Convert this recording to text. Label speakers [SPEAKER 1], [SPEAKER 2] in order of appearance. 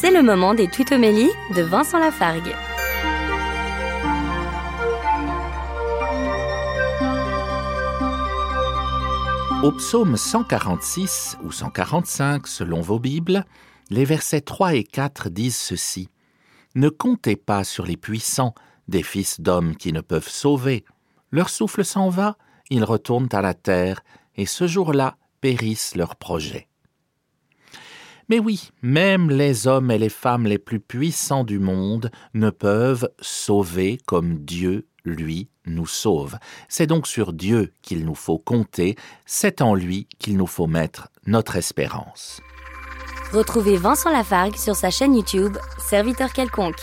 [SPEAKER 1] C'est le moment des tutomélies de Vincent Lafargue.
[SPEAKER 2] Au psaume 146 ou 145 selon vos Bibles, les versets 3 et 4 disent ceci. Ne comptez pas sur les puissants, des fils d'hommes qui ne peuvent sauver. Leur souffle s'en va, ils retournent à la terre, et ce jour-là périssent leurs projets. Mais oui, même les hommes et les femmes les plus puissants du monde ne peuvent sauver comme Dieu lui, nous sauve. C'est donc sur Dieu qu'il nous faut compter, c'est en lui qu'il nous faut mettre notre espérance.
[SPEAKER 1] Retrouvez Vincent Lafargue sur sa chaîne YouTube, Serviteur quelconque.